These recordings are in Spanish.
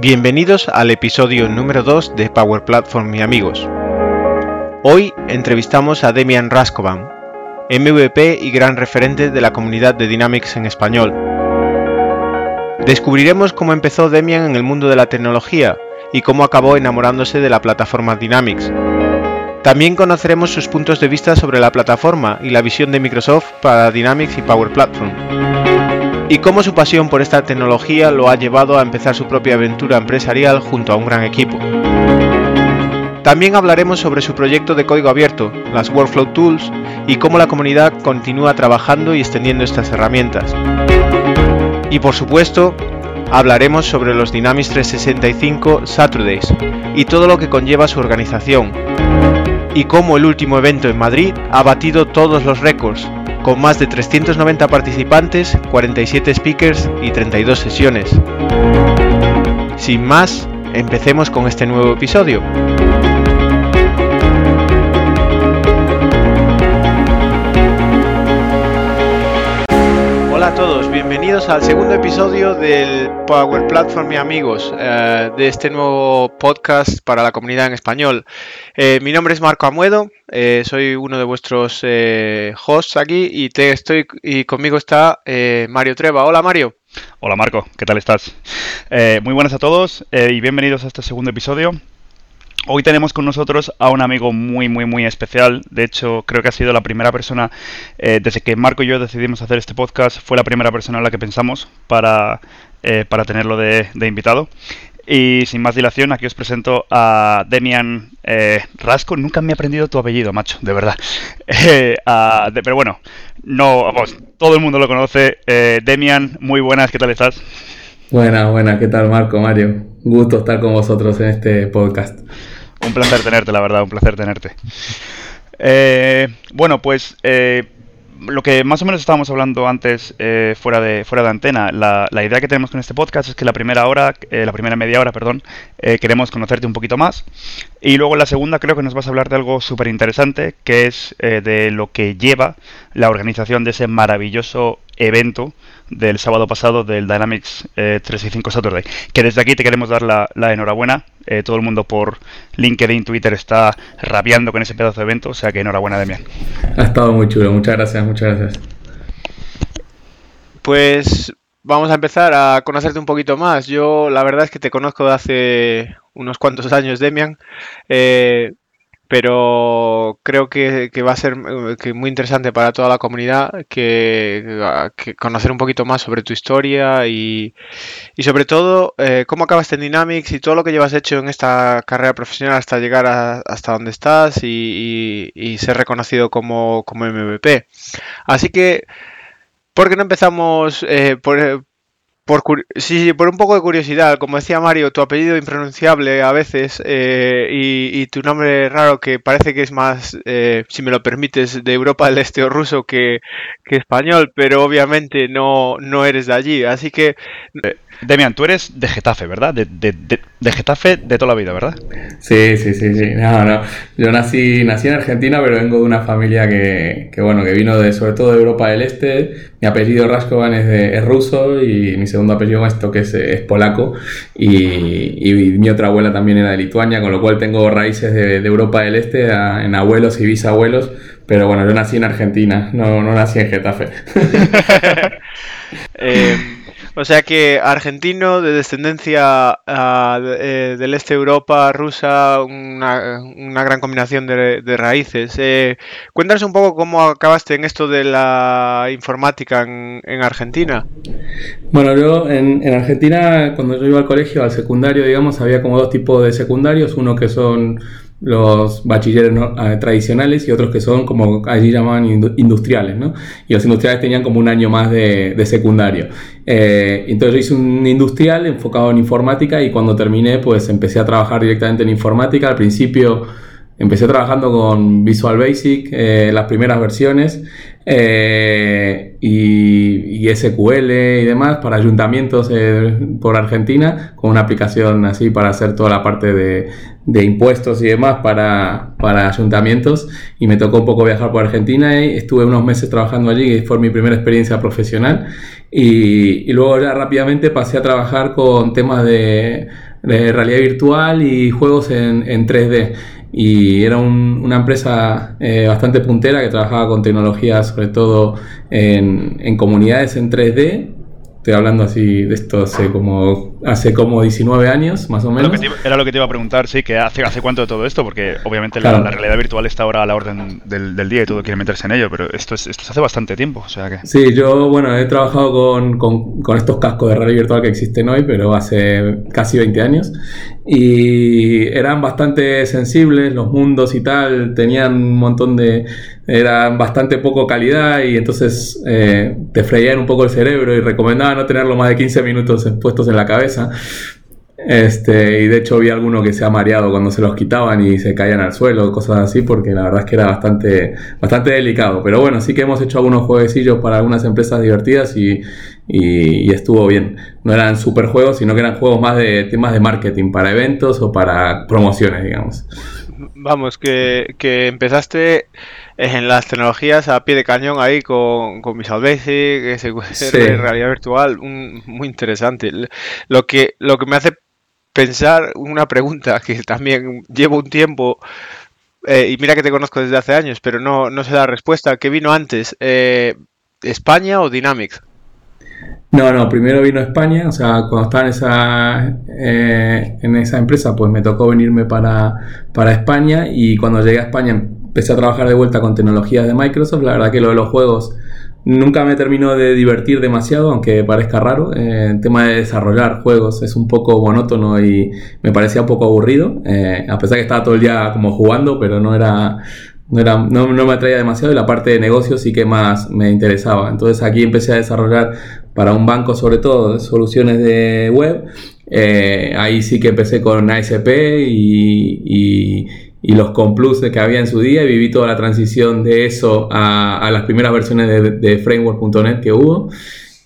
Bienvenidos al episodio número 2 de Power Platform y amigos. Hoy entrevistamos a Demian Raskovan, MVP y gran referente de la comunidad de Dynamics en español. Descubriremos cómo empezó Demian en el mundo de la tecnología y cómo acabó enamorándose de la plataforma Dynamics. También conoceremos sus puntos de vista sobre la plataforma y la visión de Microsoft para Dynamics y Power Platform y cómo su pasión por esta tecnología lo ha llevado a empezar su propia aventura empresarial junto a un gran equipo. También hablaremos sobre su proyecto de código abierto, las Workflow Tools, y cómo la comunidad continúa trabajando y extendiendo estas herramientas. Y por supuesto, hablaremos sobre los Dynamics 365 Saturdays y todo lo que conlleva su organización, y cómo el último evento en Madrid ha batido todos los récords, con más de 390 participantes, 47 speakers y 32 sesiones. Sin más, empecemos con este nuevo episodio. Bienvenidos al segundo episodio del Power Platform y amigos eh, de este nuevo podcast para la comunidad en español. Eh, mi nombre es Marco Amuedo, eh, soy uno de vuestros hosts aquí y, te estoy, y conmigo está Mario Treva. Hola Mario. Hola Marco, ¿qué tal estás? muy buenas a todos y bienvenidos a este segundo episodio. Hoy tenemos con nosotros a un amigo muy, muy, muy especial. De hecho, creo que ha sido la primera persona, eh, desde que Marco y yo decidimos hacer este podcast, fue la primera persona en la que pensamos para, eh, para tenerlo de, invitado. Y sin más dilación, aquí os presento a Demian eh, Rasco. Nunca me he aprendido tu apellido, macho, de verdad. pero bueno, no, vamos, todo el mundo lo conoce. Demian, muy buenas, ¿qué tal estás? Buenas, buenas, ¿qué tal Marco, Mario? Gusto estar con vosotros en este podcast. Un placer tenerte, la verdad, un placer tenerte. Eh, bueno, pues eh, lo que más o menos estábamos hablando antes eh, fuera, de, fuera de antena, la, idea que tenemos con este podcast es que la primera hora, la primera media hora, perdón, queremos conocerte un poquito más. Y luego la segunda creo que nos vas a hablar de algo súper interesante, que es de lo que lleva la organización de ese maravilloso evento del sábado pasado del Dynamics 365 Saturday. Que desde aquí te queremos dar la, la enhorabuena eh, todo el mundo por LinkedIn, Twitter está rabiando con ese pedazo de evento, o sea que enhorabuena, Demian. Ha estado muy chulo, muchas gracias, muchas gracias. Pues vamos a empezar a conocerte un poquito más. Yo la verdad es que te conozco de hace unos cuantos años, Demian. Eh, pero creo que, va a ser eh, muy interesante para toda la comunidad que, conocer un poquito más sobre tu historia y, sobre todo eh, cómo acabaste en Dynamics y todo lo que llevas hecho en esta carrera profesional hasta llegar hasta donde estás y, ser reconocido como, como MVP. Así que, ¿por qué no empezamos eh, por, por, sí, por un poco de curiosidad, como decía Mario, tu apellido impronunciable a veces eh, y, tu nombre raro que parece que es más, eh, si me lo permites, de Europa del Este o ruso que, que español, pero obviamente no, no eres de allí. Así que eh, Demian, tú eres de Getafe, ¿verdad? De, de, de, Getafe de toda la vida, ¿verdad? Sí, sí, sí, sí. No, no. Yo nací, nací en Argentina, pero vengo de una familia que, que bueno, que vino de, sobre todo de Europa del Este. Mi apellido Raskovan es, es ruso y mi segundo apellido esto que es, es polaco. Y, y, mi otra abuela también era de Lituania, con lo cual tengo raíces de, Europa del Este en abuelos y bisabuelos. Pero bueno, yo nací en Argentina, no, no nací en Getafe. eh, o sea que argentino de descendencia eh, del este Europa, rusa, una, gran combinación de, raíces. Eh, cuéntanos un poco cómo acabaste en esto de la informática en, Argentina. Bueno, yo en, Argentina, cuando yo iba al colegio, al secundario, digamos, había como dos tipos de secundarios, uno que son los bachilleres eh, tradicionales y otros que son como allí llamaban industriales, ¿no? Y los industriales tenían como un año más de, secundario. Eh, entonces yo hice un industrial enfocado en informática y cuando terminé pues empecé a trabajar directamente en informática. Al principio empecé trabajando con Visual Basic, eh, las primeras versiones, y, y, SQL y demás para ayuntamientos por Argentina, con una aplicación así para hacer toda la parte de, de impuestos y demás para, para, ayuntamientos y me tocó un poco viajar por Argentina y estuve unos meses trabajando allí y fue mi primera experiencia profesional y, y luego ya rápidamente pasé a trabajar con temas de de realidad virtual y juegos en, 3D. Y era una empresa eh, bastante puntera que trabajaba con tecnologías, sobre todo en, en comunidades en 3D Estoy hablando así de esto hace como hace como 19 años, más o menos. era lo que te iba a preguntar, sí, que hace, hace cuánto de todo esto, porque obviamente la, realidad virtual está ahora a la orden del, día y todo quiere meterse en ello, pero esto, es, esto hace bastante tiempo, o sea que... Sí, yo, bueno, he trabajado con, con, con estos cascos de realidad virtual que existen hoy, pero hace casi 20 años, y eran bastante sensibles, los mundos y tal, tenían un montón de, eran bastante poco calidad y entonces eh, te freían un poco el cerebro y recomendaba no tenerlo más de 15 minutos puestos en la cabeza. Este, y de hecho vi alguno que se ha mareado cuando se los quitaban y se caían al suelo, cosas así, porque la verdad es que era bastante, bastante delicado. Pero bueno, sí que hemos hecho algunos jueguecillos para algunas empresas divertidas y, y, estuvo bien. No eran super juegos, sino que eran juegos más de temas de marketing, para eventos o para promociones, digamos. Vamos, que, que empezaste en las tecnologías a pie de cañón ahí con, con Visual Basic, ese realidad virtual, muy interesante. Lo que, lo que me hace pensar una pregunta que también llevo un tiempo eh, y mira que te conozco desde hace años, pero no, no sé la respuesta. ¿Qué vino antes? Eh, ¿España o Dynamics? No, no, primero vino España, o sea, cuando estaba en esa, eh, en esa empresa, pues me tocó venirme para, para España y cuando llegué a España empecé a trabajar de vuelta con tecnologías de Microsoft. La verdad que lo de los juegos nunca me terminó de divertir demasiado, aunque parezca raro. Eh, el tema de desarrollar juegos es un poco monótono y me parecía un poco aburrido, eh, a pesar que estaba todo el día como jugando, pero no era... No, era, no, me atraía demasiado y la parte de negocios sí que más me interesaba. Entonces aquí empecé a desarrollar para un banco sobre todo soluciones de web. Eh, ahí sí que empecé con ASP y y los Complus que había en su día y viví toda la transición de eso a, las primeras versiones de, framework.net que hubo.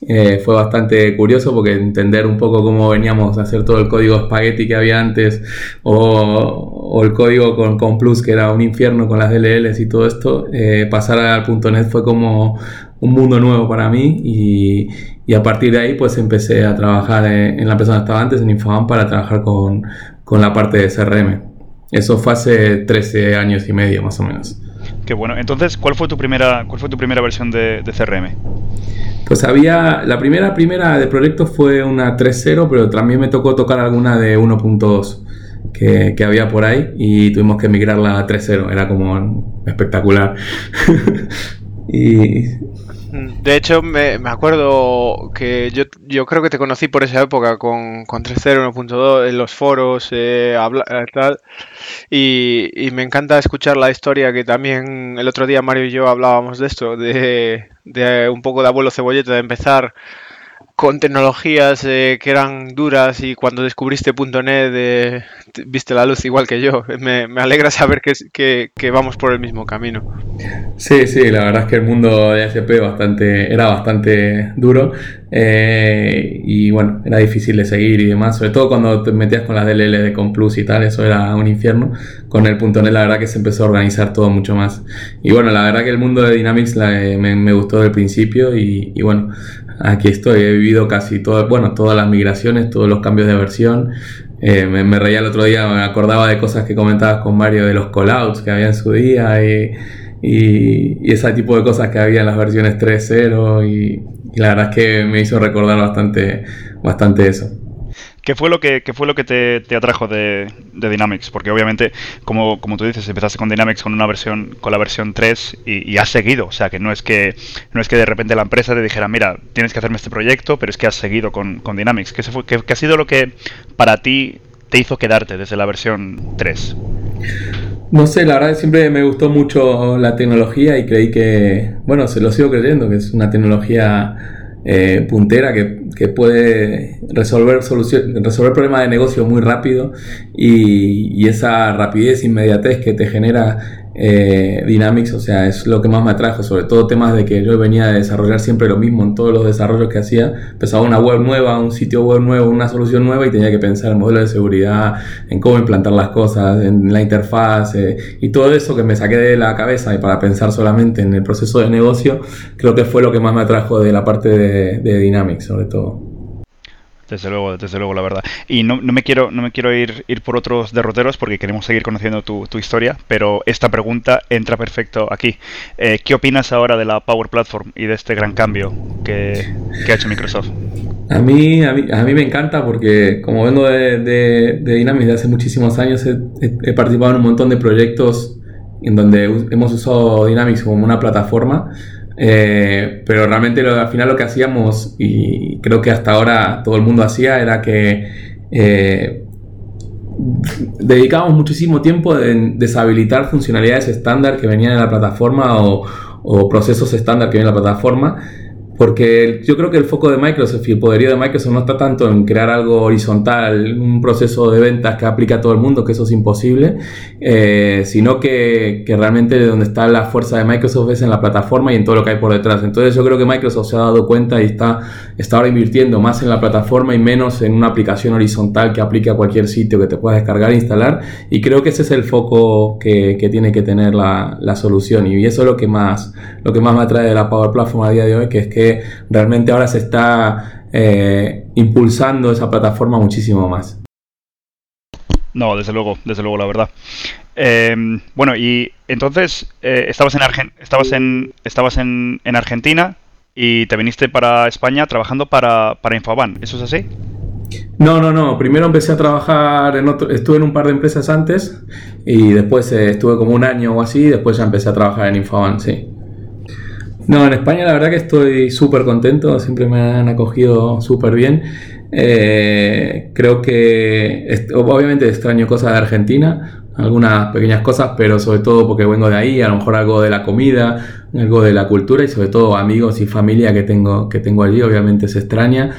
Eh, fue bastante curioso porque entender un poco cómo veníamos a hacer todo el código spaghetti que había antes o, el código con, con, Plus que era un infierno con las DLLs y todo esto, eh, pasar al .NET fue como un mundo nuevo para mí y, y, a partir de ahí pues empecé a trabajar en, la empresa donde estaba antes, en Infoban, para trabajar con, con la parte de CRM. Eso fue hace 13 años y medio más o menos. Qué bueno. Entonces, ¿cuál fue tu primera, cuál fue tu primera versión de, CRM? Pues había, la primera primera de proyecto fue una 3.0, pero también me tocó tocar alguna de 1.2 que, que, había por ahí y tuvimos que migrarla a 3.0, era como espectacular. y de hecho, me, acuerdo que yo, yo creo que te conocí por esa época con, con 3.0, 1.2, en los foros, eh, eh, tal. Y, y, me encanta escuchar la historia que también el otro día Mario y yo hablábamos de esto, de, de un poco de abuelo cebolleta, de empezar con tecnologías eh, que eran duras y cuando descubriste .NET eh, viste la luz igual que yo. Me, alegra saber que, que, vamos por el mismo camino. Sí, sí, la verdad es que el mundo de ASP bastante, era bastante duro eh, y bueno, era difícil de seguir y demás, sobre todo cuando te metías con las DLL de Complus y tal, eso era un infierno. Con el .NET la verdad que se empezó a organizar todo mucho más. Y bueno, la verdad que el mundo de Dynamics me, me, gustó del principio y bueno, aquí estoy, he vivido casi todo, bueno, todas las migraciones, todos los cambios de versión. Eh, me, reía el otro día, me acordaba de cosas que comentabas con Mario de los callouts que había en su día y, y, ese tipo de cosas que había en las versiones 3.0 y, y la verdad es que me hizo recordar bastante, bastante eso. ¿Qué fue lo que, fue lo que te, atrajo de, Dynamics? Porque obviamente, como, como tú dices, empezaste con Dynamics con una versión, con la versión 3 y, has seguido. O sea que no es que no es que de repente la empresa te dijera, mira, tienes que hacerme este proyecto, pero es que has seguido con, Dynamics. ¿Qué, fue, qué, ha sido lo que para ti te hizo quedarte desde la versión 3? No sé, la verdad siempre me gustó mucho la tecnología y creí que, bueno, se lo sigo creyendo, que es una tecnología eh, puntera que, que, puede resolver, resolver problemas de negocio muy rápido y, y esa rapidez, inmediatez que te genera eh, Dynamics, o sea, es lo que más me atrajo, sobre todo temas de que yo venía de desarrollar siempre lo mismo en todos los desarrollos que hacía. Empezaba una web nueva, un sitio web nuevo, una solución nueva y tenía que pensar en modelo de seguridad, en cómo implantar las cosas, en la interfaz eh, y todo eso que me saqué de la cabeza y para pensar solamente en el proceso de negocio, creo que fue lo que más me atrajo de la parte de, de Dynamics, sobre todo. Desde luego, desde luego, la verdad. Y no, no me quiero, no me quiero ir, ir por otros derroteros porque queremos seguir conociendo tu, tu historia, pero esta pregunta entra perfecto aquí. Eh, ¿Qué opinas ahora de la Power Platform y de este gran cambio que, que ha hecho Microsoft? A mí, a mí, a mí me encanta porque como vengo de, de, Dynamics de hace muchísimos años, he, he, participado en un montón de proyectos en donde hemos usado Dynamics como una plataforma eh, pero realmente lo, al final lo que hacíamos, y creo que hasta ahora todo el mundo hacía, era que eh, dedicábamos muchísimo tiempo en deshabilitar funcionalidades estándar que venían en la plataforma o, procesos estándar que vienen en la plataforma porque yo creo que el foco de Microsoft y el poderío de Microsoft no está tanto en crear algo horizontal, un proceso de ventas que aplica a todo el mundo, que eso es imposible, eh, sino que, que, realmente donde está la fuerza de Microsoft es en la plataforma y en todo lo que hay por detrás. Entonces yo creo que Microsoft se ha dado cuenta y está, está ahora invirtiendo más en la plataforma y menos en una aplicación horizontal que aplique a cualquier sitio que te puedas descargar e instalar. Y creo que ese es el foco que, que tiene que tener la, la, solución. Y eso es lo que más, lo que más me atrae de la Power Platform a día de hoy, que es que realmente ahora se está eh, impulsando esa plataforma muchísimo más. No, desde luego, desde luego, la verdad. Eh, bueno, y entonces eh, estabas en Argen estabas en estabas en, en, Argentina y te viniste para España trabajando para, para Infoban, ¿eso es así? No, no, no. Primero empecé a trabajar en otro, estuve en un par de empresas antes y después eh, estuve como un año o así y después ya empecé a trabajar en Infoban, sí. No, en España la verdad que estoy súper contento, siempre me han acogido súper bien. Eh, creo que obviamente extraño cosas de Argentina, algunas pequeñas cosas, pero sobre todo porque vengo de ahí, a lo mejor algo de la comida, algo de la cultura y sobre todo amigos y familia que tengo, que tengo allí, obviamente se extraña.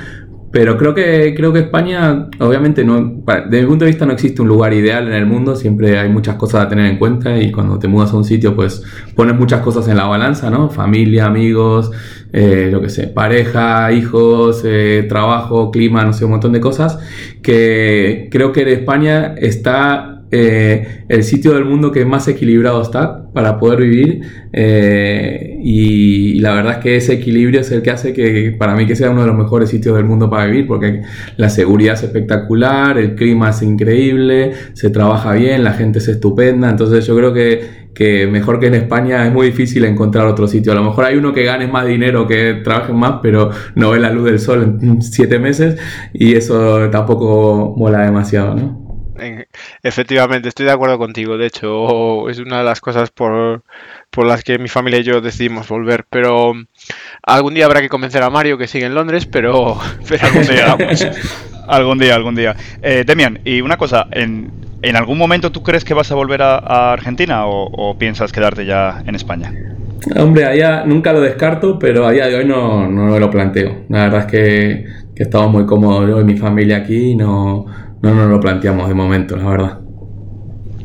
Pero creo que, creo que España, obviamente, no, desde mi punto de vista no existe un lugar ideal en el mundo, siempre hay muchas cosas a tener en cuenta y cuando te mudas a un sitio, pues pones muchas cosas en la balanza, ¿no? Familia, amigos, eh, lo que sé, pareja, hijos, eh, trabajo, clima, no sé, un montón de cosas que creo que España está eh, el sitio del mundo que más equilibrado está para poder vivir eh, y, la verdad es que ese equilibrio es el que hace que para mí que sea uno de los mejores sitios del mundo para vivir porque la seguridad es espectacular, el clima es increíble, se trabaja bien, la gente es estupenda, entonces yo creo que, que mejor que en España es muy difícil encontrar otro sitio. A lo mejor hay uno que gane más dinero, que trabaje más, pero no ve la luz del sol en siete meses y eso tampoco mola demasiado, ¿no? Efectivamente, estoy de acuerdo contigo. De hecho, es una de las cosas por, por, las que mi familia y yo decidimos volver. Pero algún día habrá que convencer a Mario que sigue en Londres, pero, pero algún día algún día, algún día. Eh, Demian, y una cosa, ¿en, ¿en, algún momento tú crees que vas a volver a, a Argentina o, o, piensas quedarte ya en España? Hombre, allá nunca lo descarto, pero a día de hoy no, no me lo planteo. La verdad es que, que estamos muy cómodos yo y mi familia aquí y no no nos lo planteamos de momento, la verdad.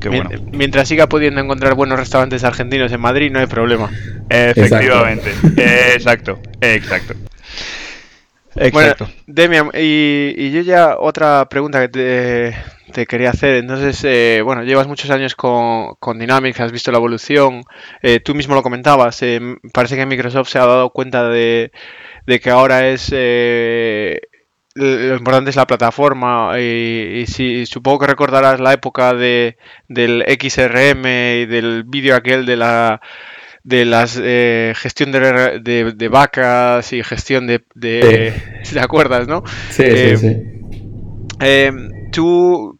Qué bueno. Mientras siga pudiendo encontrar buenos restaurantes argentinos en Madrid, no hay problema. Efectivamente. Exacto. Exacto. Exacto. Bueno, Demian, y, y, yo ya otra pregunta que te, te quería hacer. Entonces, eh, bueno, llevas muchos años con, con, Dynamics, has visto la evolución. Eh, tú mismo lo comentabas. Eh, parece que Microsoft se ha dado cuenta de, de que ahora es eh, lo importante es la plataforma y, y si, supongo que recordarás la época de, del XRM y del vídeo aquel de la de las eh, gestión de, de, de, vacas y gestión de, de sí. ¿te acuerdas, no? Sí, eh, sí, sí. Eh, tú ¿Tú eh,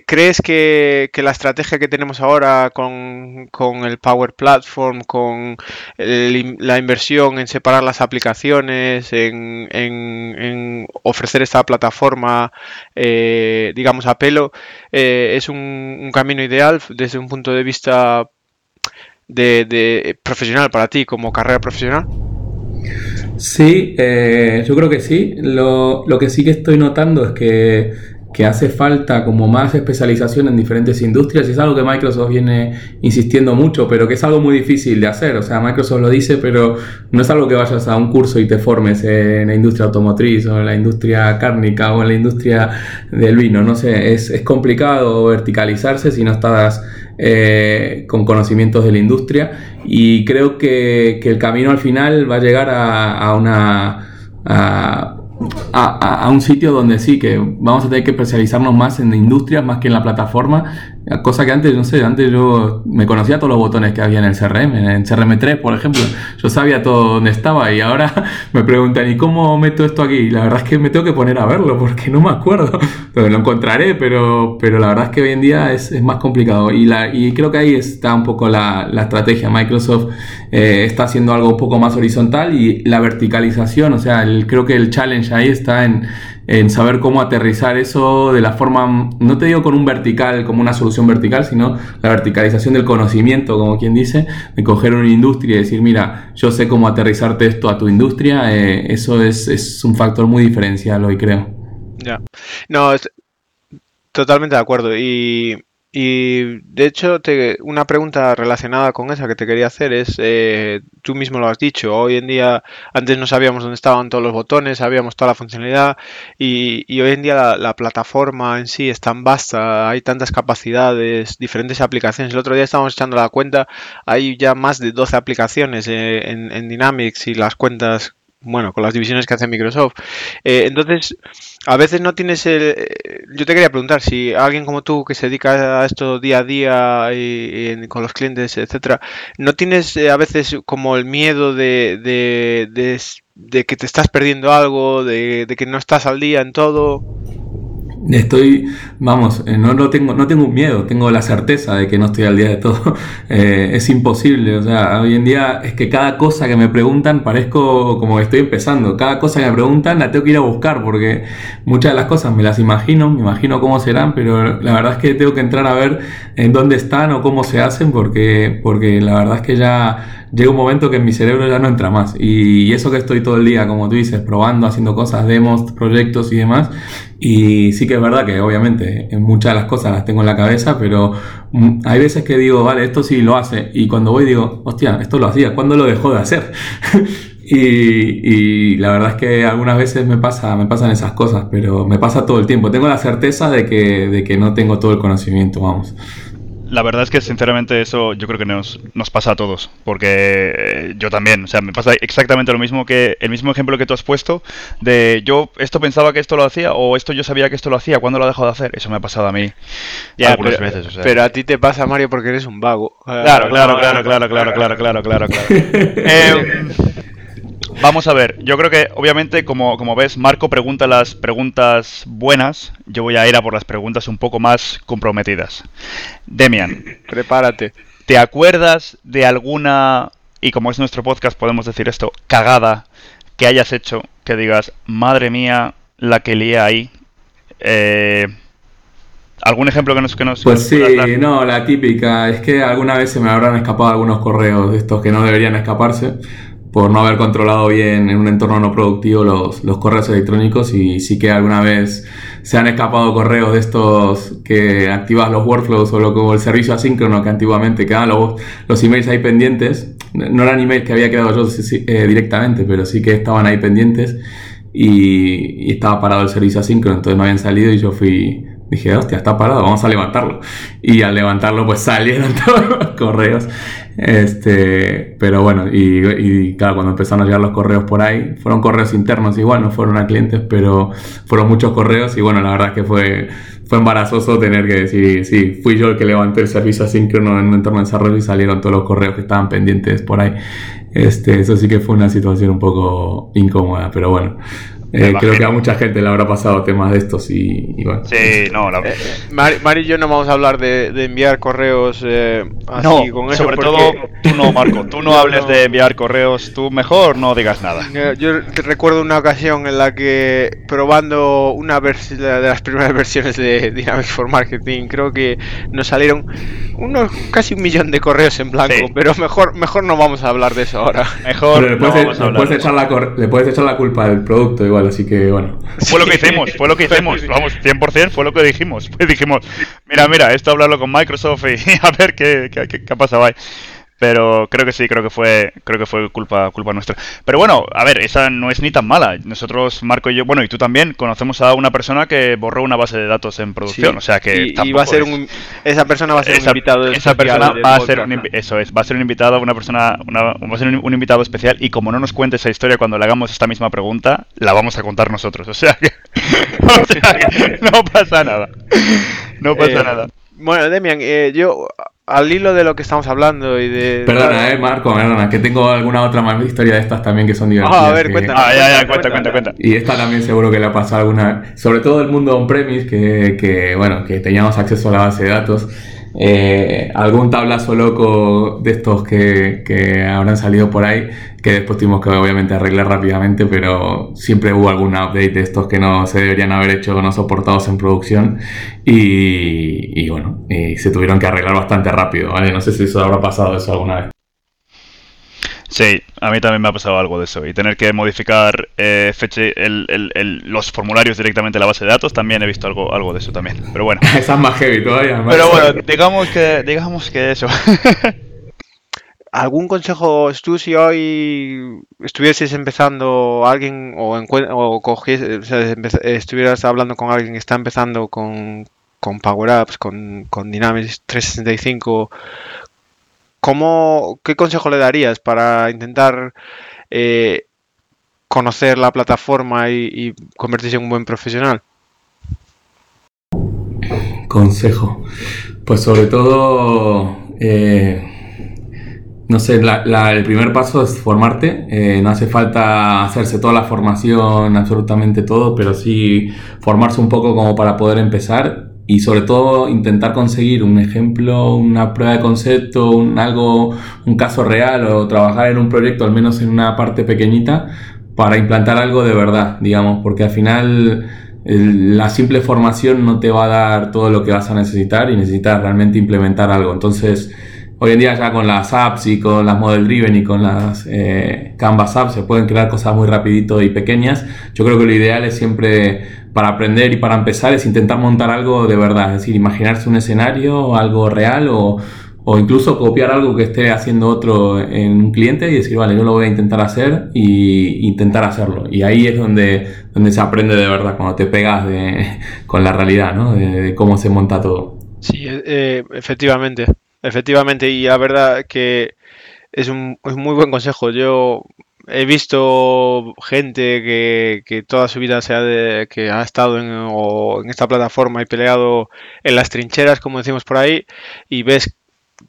crees que, la estrategia que tenemos ahora con, con el Power Platform, con la inversión en separar las aplicaciones, en, ofrecer esta plataforma, eh, digamos, a pelo, eh, es un, camino ideal desde un punto de vista de, profesional para ti, como carrera profesional? Sí, eh, yo creo que sí. Lo, lo, que sí que estoy notando es que que hace falta como más especialización en diferentes industrias y es algo que Microsoft viene insistiendo mucho, pero que es algo muy difícil de hacer. O sea, Microsoft lo dice, pero no es algo que vayas a un curso y te formes en la industria automotriz o en la industria cárnica o en la industria del vino. No sé, es, es complicado verticalizarse si no estás eh, con conocimientos de la industria y creo que, que, el camino al final va a llegar a, a una... A, a, un sitio donde sí, que vamos a tener que especializarnos más en industrias más que en la plataforma, cosa que antes, no sé, antes yo me conocía todos los botones que había en el CRM, en CRM3, por ejemplo, yo sabía todo dónde estaba y ahora me preguntan, ¿y cómo meto esto aquí? La verdad es que me tengo que poner a verlo porque no me acuerdo, lo encontraré, pero, pero la verdad es que hoy en día es, más complicado y, la, y creo que ahí está un poco la, estrategia. Microsoft eh, está haciendo algo un poco más horizontal y la verticalización, o sea, creo que el challenge ahí está en, saber cómo aterrizar eso de la forma, no te digo con un vertical, como una solución vertical, sino la verticalización del conocimiento, como quien dice, de coger una industria y decir, mira, yo sé cómo aterrizarte esto a tu industria, eh, eso es, es, un factor muy diferencial hoy, creo. Ya. No, totalmente de acuerdo. Y y de hecho, te, una pregunta relacionada con esa que te quería hacer es, eh, tú mismo lo has dicho, hoy en día, antes no sabíamos dónde estaban todos los botones, sabíamos toda la funcionalidad y, hoy en día la, plataforma en sí es tan vasta, hay tantas capacidades, diferentes aplicaciones. El otro día estábamos echando la cuenta, hay ya más de 12 aplicaciones eh, en, en Dynamics y las cuentas bueno, con las divisiones que hace Microsoft. Eh, entonces, a veces no tienes el... Eh, yo te quería preguntar si alguien como tú que se dedica a esto día a día y, con los clientes, etcétera, ¿no tienes eh, a veces como el miedo de, de, de, que te estás perdiendo algo, de, de que no estás al día en todo? Estoy, vamos, eh, no, no, tengo, no tengo miedo, tengo la certeza de que no estoy al día de todo. Eh, es imposible, o sea, hoy en día es que cada cosa que me preguntan parezco como que estoy empezando. Cada cosa que me preguntan la tengo que ir a buscar porque muchas de las cosas me las imagino, me imagino cómo serán, pero la verdad es que tengo que entrar a ver en dónde están o cómo se hacen porque, porque la verdad es que ya llega un momento que en mi cerebro ya no entra más. Y eso que estoy todo el día, como tú dices, probando, haciendo cosas, demos, proyectos y demás. Y sí que es verdad que obviamente muchas de las cosas las tengo en la cabeza, pero mm, hay veces que digo, vale, esto sí lo hace. Y cuando voy digo, hostia, esto lo hacía, ¿cuándo lo dejó de hacer? y, y, la verdad es que algunas veces me pasa, me pasan esas cosas, pero me pasa todo el tiempo. Tengo la certeza de que, de que no tengo todo el conocimiento, vamos la verdad es que sinceramente eso yo creo que nos, nos pasa a todos, porque eh, yo también, o sea, me pasa exactamente lo mismo que el mismo ejemplo que tú has puesto de yo esto pensaba que esto lo hacía o esto yo sabía que esto lo hacía, ¿cuándo lo dejado de hacer? Eso me ha pasado a mí algunas pero, veces. Pero a ti te pasa, Mario, porque eres un vago. Claro, claro, claro, claro, claro, claro, claro, claro, claro. eh, Vamos a ver, yo creo que obviamente como, como ves, Marco pregunta las preguntas buenas, yo voy a ir a por las preguntas un poco más comprometidas. Demian, prepárate. ¿Te acuerdas de alguna, y como es nuestro podcast podemos decir esto, cagada que hayas hecho que digas, madre mía, la que lié ahí? Eh, ¿Algún ejemplo que nos, que nos Pues sí, no, la típica. Es que alguna vez se me habrán escapado algunos correos de estos que no deberían escaparse por no haber controlado bien en un entorno no productivo los, los, correos electrónicos y sí que alguna vez se han escapado correos de estos que activas los workflows o lo como el servicio asíncrono que antiguamente quedaban los, los emails ahí pendientes. No eran emails que había quedado yo eh, directamente, pero sí que estaban ahí pendientes y, y, estaba parado el servicio asíncrono, entonces no habían salido y yo fui dije, hostia, está parado, vamos a levantarlo. Y al levantarlo, pues salieron todos los correos. Este, pero bueno, y, claro, cuando empezaron a llegar los correos por ahí, fueron correos internos igual, no fueron a clientes, pero fueron muchos correos y bueno, la verdad es que fue, fue embarazoso tener que decir, sí, fui yo el que levanté el servicio asíncrono en un entorno de desarrollo y salieron todos los correos que estaban pendientes por ahí. Este, eso sí que fue una situación un poco incómoda, pero bueno, eh, creo que a mucha gente le habrá pasado temas de estos y, bueno. Sí, no, la... eh, Mari, y yo no vamos a hablar de, enviar correos eh, así con eso. Sobre todo tú no, Marco, tú no hables de enviar correos, tú mejor no digas nada. Eh, yo recuerdo una ocasión en la que probando una de las primeras versiones de Dynamics for Marketing, creo que nos salieron unos casi un millón de correos en blanco, pero mejor mejor no vamos a hablar de eso ahora. Mejor le puedes, no puedes echar la, le puedes echar la culpa al producto igual así que bueno. Fue lo que hicimos, fue lo que hicimos, vamos, 100% fue lo que dijimos. Pues dijimos, mira, mira, esto hablarlo con Microsoft y a ver qué, qué, qué ha pasado ahí. Pero creo que sí, creo que fue, creo que fue culpa, culpa nuestra. Pero bueno, a ver, esa no es ni tan mala. Nosotros, Marco y yo, bueno, y tú también, conocemos a una persona que borró una base de datos en producción. O sea que y, va a ser un, esa persona va a ser un invitado Esa persona va a ser un, eso es, va a ser un invitado, una persona, una, va a ser un, invitado especial. Y como no nos cuente esa historia cuando le hagamos esta misma pregunta, la vamos a contar nosotros. O sea que, no pasa nada. No pasa eh, nada. Bueno, Demian, eh, yo al hilo de lo que estamos hablando y de... Perdona, eh, Marco, perdona, que tengo alguna otra más historia de estas también que son divertidas. Ah, a ver, cuéntame. Ah, ya, ya, cuenta, cuenta, cuenta. Y esta también seguro que le ha pasado alguna... Sobre todo el mundo on-premise, que, que, bueno, que teníamos acceso a la base de datos. Eh, algún tablazo loco de estos que, que, habrán salido por ahí, que después tuvimos que obviamente arreglar rápidamente, pero siempre hubo algún update de estos que no se deberían haber hecho, no soportados en producción, y, bueno, se tuvieron que arreglar bastante rápido. No sé si eso habrá pasado eso alguna vez. Sí, a mí también me ha pasado algo de eso. Y tener que modificar eh, feche, el, el, los formularios directamente en la base de datos, también he visto algo, algo de eso también. Pero bueno. Esa es más heavy todavía. Pero bueno, digamos que, digamos que eso. ¿Algún consejo tú si hoy estuvieses empezando alguien o, o, estuvieras hablando con alguien que está empezando con, con Power Apps, con, con Dynamics 365 ¿cómo, ¿qué consejo le darías para intentar eh, conocer la plataforma y, convertirse en un buen profesional? Consejo. Pues sobre todo, eh, no sé, el primer paso es formarte. Eh, no hace falta hacerse toda la formación, absolutamente todo, pero sí formarse un poco como para poder empezar y sobre todo intentar conseguir un ejemplo, una prueba de concepto, un, algo, un caso real o trabajar en un proyecto, al menos en una parte pequeñita, para implantar algo de verdad, digamos, porque al final la simple formación no te va a dar todo lo que vas a necesitar y necesitas realmente implementar algo. Entonces, hoy en día ya con las apps y con las model driven y con las eh, Canvas apps se pueden crear cosas muy rapidito y pequeñas. Yo creo que lo ideal es siempre para aprender y para empezar es intentar montar algo de verdad, es decir, imaginarse un escenario, algo real o, incluso copiar algo que esté haciendo otro en un cliente y decir, vale, yo lo voy a intentar hacer y intentar hacerlo. Y ahí es donde, donde se aprende de verdad, cuando te pegas de, con la realidad, ¿no? De, cómo se monta todo. Sí, eh, efectivamente. Efectivamente, y la verdad que es un, muy buen consejo. Yo he visto gente que, que toda su vida se ha de, que ha estado en, en esta plataforma y peleado en las trincheras, como decimos por ahí, y ves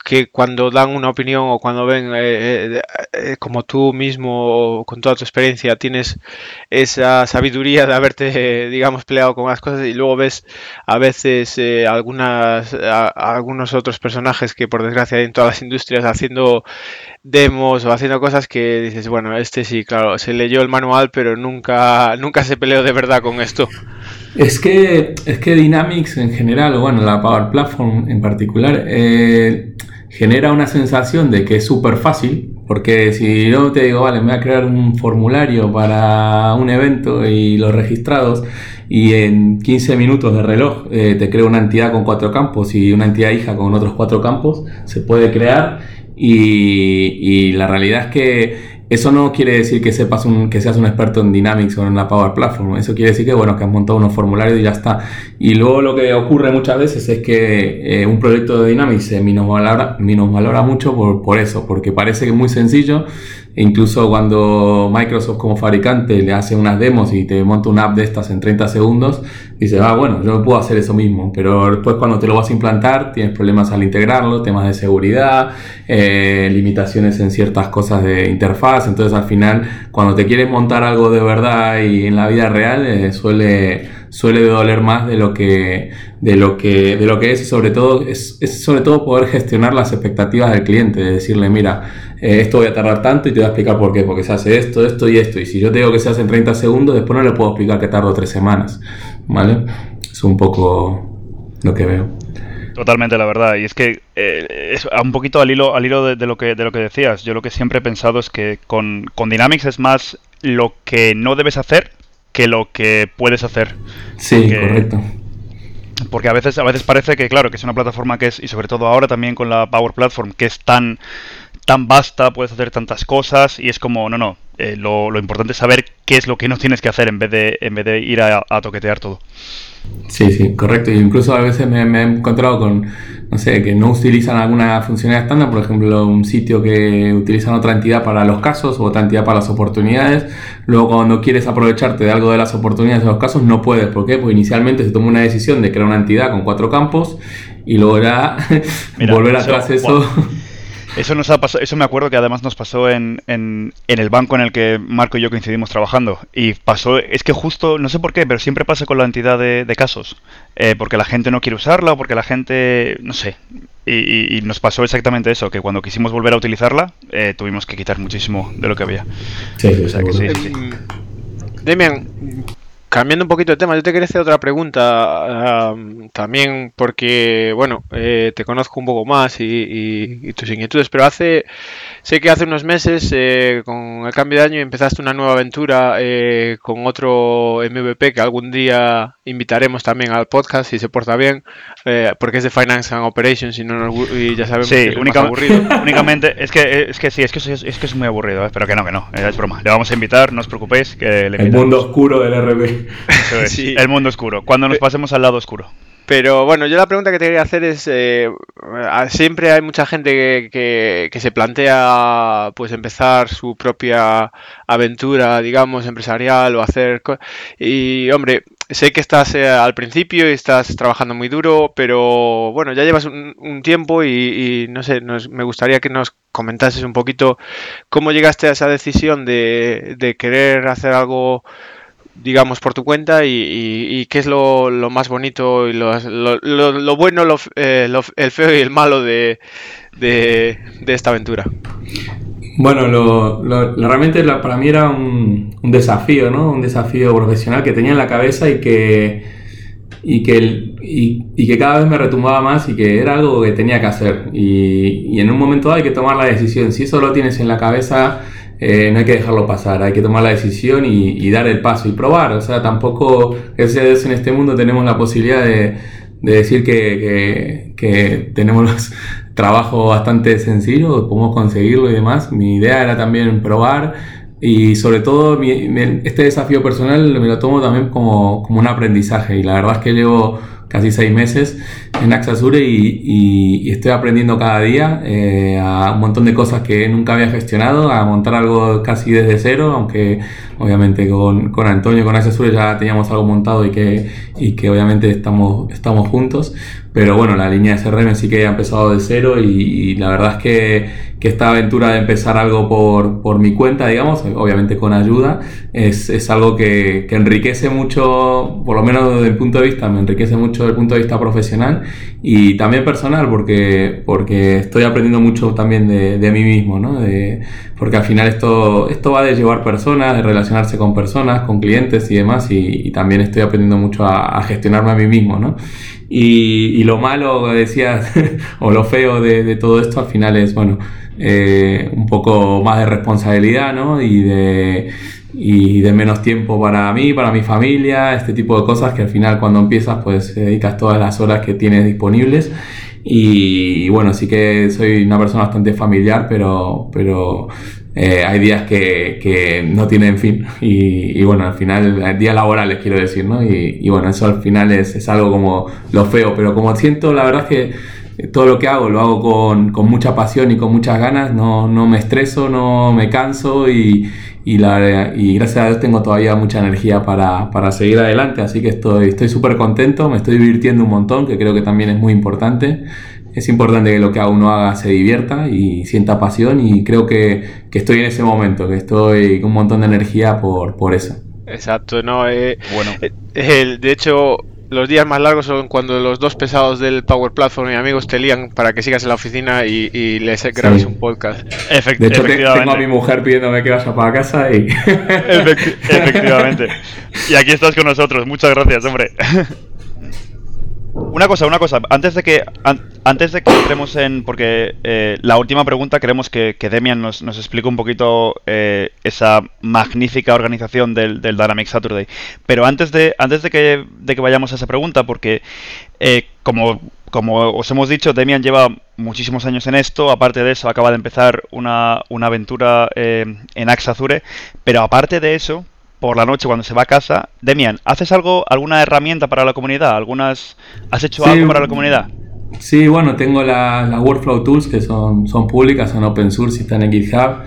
que cuando dan una opinión o cuando ven, eh, eh, eh, como tú mismo, con toda tu experiencia, tienes esa sabiduría de haberte, digamos, peleado con las cosas y luego ves a veces algunas, algunos otros personajes que por desgracia hay en todas las industrias haciendo demos o haciendo cosas que dices, bueno, este sí, claro, se leyó el manual, pero nunca, nunca se peleó de verdad con esto. Es que, es que Dynamics en general, bueno, la Power Platform en particular, eh, genera una sensación de que es súper fácil, porque si yo te digo, vale, me voy a crear un formulario para un evento y los registrados, y en 15 minutos de reloj eh, te creo una entidad con cuatro campos y una entidad hija con otros cuatro campos, se puede crear, y la realidad es que eso no quiere decir que sepas un, que seas un experto en Dynamics o en la Power Platform. Eso quiere decir que bueno, que has montado unos formularios y ya está. Y luego lo que ocurre muchas veces es que eh, un proyecto de Dynamics se minusvalora, valora mucho por, por eso, porque parece que es muy sencillo e incluso cuando Microsoft como fabricante le hace unas demos y te monta una app de estas en 30 segundos, dice, ah, bueno, yo puedo hacer eso mismo, pero después cuando te lo vas a implantar tienes problemas al integrarlo, temas de seguridad, eh, limitaciones en ciertas cosas de interfaz, entonces al final cuando te quieres montar algo de verdad y en la vida real eh, suele suele doler más de lo que de lo que de lo que es y sobre todo es, es sobre todo poder gestionar las expectativas del cliente de decirle mira eh, esto voy a tardar tanto y te voy a explicar por qué porque se hace esto esto y esto y si yo digo que se hace en 30 segundos después no le puedo explicar que tardo tres semanas vale es un poco lo que veo Totalmente, la verdad. Y es que eh, es un poquito al hilo, al hilo de, lo que, de lo que decías. Yo lo que siempre he pensado es que con, con Dynamics es más lo que no debes hacer que lo que puedes hacer. Sí, correcto. Porque a veces, a veces parece que, claro, que es una plataforma que es, y sobre todo ahora también con la Power Platform, que es tan tan vasta, puedes hacer tantas cosas y es como, no, no, eh, lo, importante es saber qué es lo que no tienes que hacer en vez de, en vez de ir a, toquetear todo. Sí, sí, correcto. Y incluso a veces me, he encontrado con, no sé, que no utilizan alguna funcionalidad estándar, por ejemplo, un sitio que utilizan otra entidad para los casos o otra entidad para las oportunidades. Luego, cuando quieres aprovecharte de algo de las oportunidades de los casos, no puedes. ¿Por qué? Porque inicialmente se tomó una decisión de crear una entidad con cuatro campos y luego volver atrás eso. Eso nos ha pasado, eso me acuerdo que además nos pasó en, en, el banco en el que Marco y yo coincidimos trabajando. Y pasó, es que justo, no sé por qué, pero siempre pasa con la entidad de, casos. Eh, porque la gente no quiere usarla o porque la gente, no sé. Y, nos pasó exactamente eso, que cuando quisimos volver a utilizarla, eh, tuvimos que quitar muchísimo de lo que había. Sí, o sea que sí, sí, sí. Demian, Cambiando un poquito de tema, yo te quería hacer otra pregunta también porque, bueno, eh, te conozco un poco más y, tus inquietudes, pero hace, sé que hace unos meses, eh, con el cambio de año, empezaste una nueva aventura eh, con otro MVP que algún día invitaremos también al podcast si se porta bien, porque es de Finance and Operations y, no y ya sabemos que es aburrido. únicamente, es que, es que sí, es que es, es, que es muy aburrido, pero que no, que no, es broma. Le vamos a invitar, no os preocupéis. Que el mundo oscuro del RB. El mundo oscuro. Cuando nos pasemos al lado oscuro. Pero bueno, yo la pregunta que te quería hacer es, eh, siempre hay mucha gente que, se plantea pues empezar su propia aventura, digamos, empresarial o hacer... Y hombre, sé que estás eh, al principio y estás trabajando muy duro, pero bueno, ya llevas un, tiempo y, no sé, me gustaría que nos comentases un poquito cómo llegaste a esa decisión de, de querer hacer algo digamos, por tu cuenta y, qué es lo, más bonito y lo, lo, bueno, eh, el feo y el malo de, de, esta aventura. Bueno, lo, realmente para mí era un, un, desafío, ¿no? Un desafío profesional que tenía en la cabeza y que, y que, y, que cada vez me retumbaba más y que era algo que tenía que hacer. Y, y en un momento dado hay que tomar la decisión. Si eso lo tienes en la cabeza eh, no hay que dejarlo pasar, hay que tomar la decisión y, dar el paso y probar. O sea, tampoco, gracias en este mundo tenemos la posibilidad de, decir que, que, tenemos trabajo bastante sencillo, podemos conseguirlo y demás. Mi idea era también probar y sobre todo este desafío personal me lo tomo también como, como un aprendizaje y la verdad es que llevo casi seis meses en Axasure y, y, estoy aprendiendo cada día eh, a un montón de cosas que nunca había gestionado, a montar algo casi desde cero, aunque obviamente con, con Antonio, con Axasure ya teníamos algo montado y que, y que obviamente estamos, estamos juntos, pero bueno, la línea de CRM sí que ha empezado de cero y, la verdad es que, que, esta aventura de empezar algo por, por, mi cuenta, digamos, obviamente con ayuda, es, es algo que, que, enriquece mucho, por lo menos desde el punto de vista, me enriquece mucho desde el punto de vista profesional y también personal, porque, porque estoy aprendiendo mucho también de, de mí mismo, ¿no? De, porque al final esto, esto va de llevar personas, de relacionarse con personas, con clientes y demás, y, también estoy aprendiendo mucho a, a gestionarme a mí mismo, ¿no? Y, lo malo, decías, o lo feo de, todo esto al final es, bueno, eh, un poco más de responsabilidad, ¿no? Y de, y de menos tiempo para mí, para mi familia, este tipo de cosas que al final cuando empiezas pues dedicas todas las horas que tienes disponibles. Y, bueno, sí que soy una persona bastante familiar, pero, pero eh, hay días que, que, no tienen fin y, y, bueno, al final, días laborales quiero decir, ¿no? Y, y bueno, eso al final es, es, algo como lo feo, pero como siento, la verdad es que todo lo que hago lo hago con, con mucha pasión y con muchas ganas, no, no me estreso, no me canso y, y, la, y gracias a Dios tengo todavía mucha energía para, para seguir adelante, así que estoy súper contento, me estoy divirtiendo un montón, que creo que también es muy importante es importante que lo que uno haga se divierta y sienta pasión y creo que, estoy en ese momento, que estoy con un montón de energía por, por eso. Exacto, no, eh, bueno. Eh, de hecho, los días más largos son cuando los dos pesados del Power Platform y amigos te lían para que sigas en la oficina y, y les grabes un podcast. de hecho, tengo a mi mujer pidiéndome que vaya para casa y... efectivamente. Y aquí estás con nosotros. Muchas gracias, hombre. Una cosa, una cosa. Antes de que antes de que entremos en porque eh, la última pregunta queremos que, Demian nos, nos, explique un poquito eh, esa magnífica organización del, del, Dynamic Saturday. Pero antes de antes de que, de que vayamos a esa pregunta, porque eh, como como os hemos dicho, Demian lleva muchísimos años en esto. Aparte de eso, acaba de empezar una, aventura eh, en Axazure. Pero aparte de eso, por la noche cuando se va a casa, Demian, ¿haces algo, alguna herramienta para la comunidad? ¿Algunas, ¿Has hecho algo para la comunidad? Sí, bueno, tengo las Workflow Tools que son, son públicas, son open source y están en GitHub.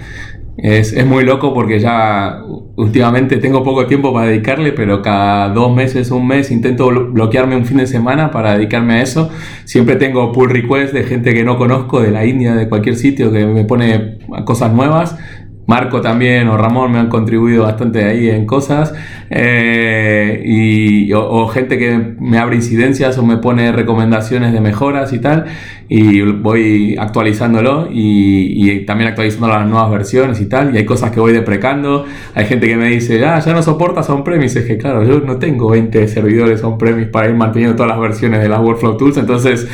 Es, es, muy loco porque ya últimamente tengo poco tiempo para dedicarle, pero cada dos meses, un mes intento bloquearme un fin de semana para dedicarme a eso. Siempre tengo pull requests de gente que no conozco, de la India, de cualquier sitio, que me pone cosas nuevas. Marco también o Ramón me han contribuido bastante ahí en cosas eh, y, o, gente que me abre incidencias o me pone recomendaciones de mejoras y tal y voy actualizándolo y, también actualizando las nuevas versiones y tal y hay cosas que voy deprecando. Hay gente que me dice ah ya no soportas on-premise es que claro yo no tengo 20 servidores on-premise para ir manteniendo todas las versiones de las workflow tools entonces